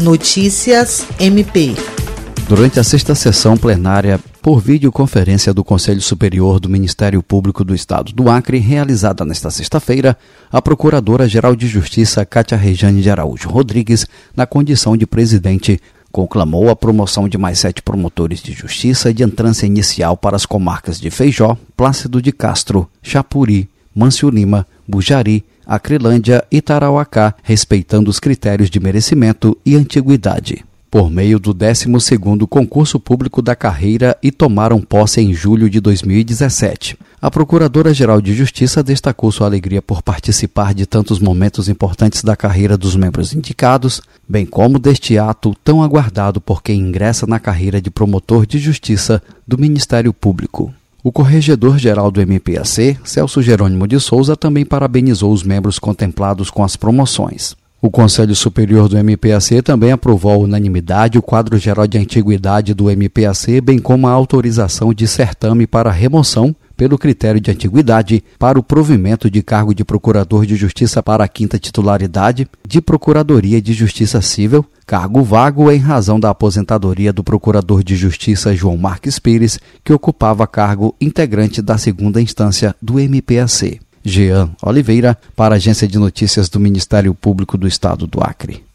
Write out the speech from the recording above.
Notícias MP. Durante a sexta sessão plenária por videoconferência do Conselho Superior do Ministério Público do Estado do Acre, realizada nesta sexta-feira, a Procuradora-Geral de Justiça Cátia Rejane de Araújo Rodrigues, na condição de presidente, conclamou a promoção de mais sete promotores de justiça de entrância inicial para as comarcas de Feijó, Plácido de Castro, Chapuri, Mâncio Lima, Bujari, Acrelândia e Tarauacá, respeitando os critérios de merecimento e antiguidade. Por meio do 12º concurso público da carreira e tomaram posse em julho de 2017. A Procuradora-Geral de Justiça destacou sua alegria por participar de tantos momentos importantes da carreira dos membros indicados, bem como deste ato tão aguardado por quem ingressa na carreira de promotor de justiça do Ministério Público. O corregedor-geral do MPAC, Celso Jerônimo de Souza, também parabenizou os membros contemplados com as promoções. O Conselho Superior do MPAC também aprovou unanimidade o quadro geral de antiguidade do MPAC, bem como a autorização de certame para remoção pelo critério de antiguidade para o provimento de cargo de Procurador de Justiça para a quinta titularidade de Procuradoria de Justiça Civil, cargo vago em razão da aposentadoria do Procurador de Justiça João Marques Pires, que ocupava cargo integrante da segunda instância do MPAC. Jean Oliveira, para a Agência de Notícias do Ministério Público do Estado do Acre.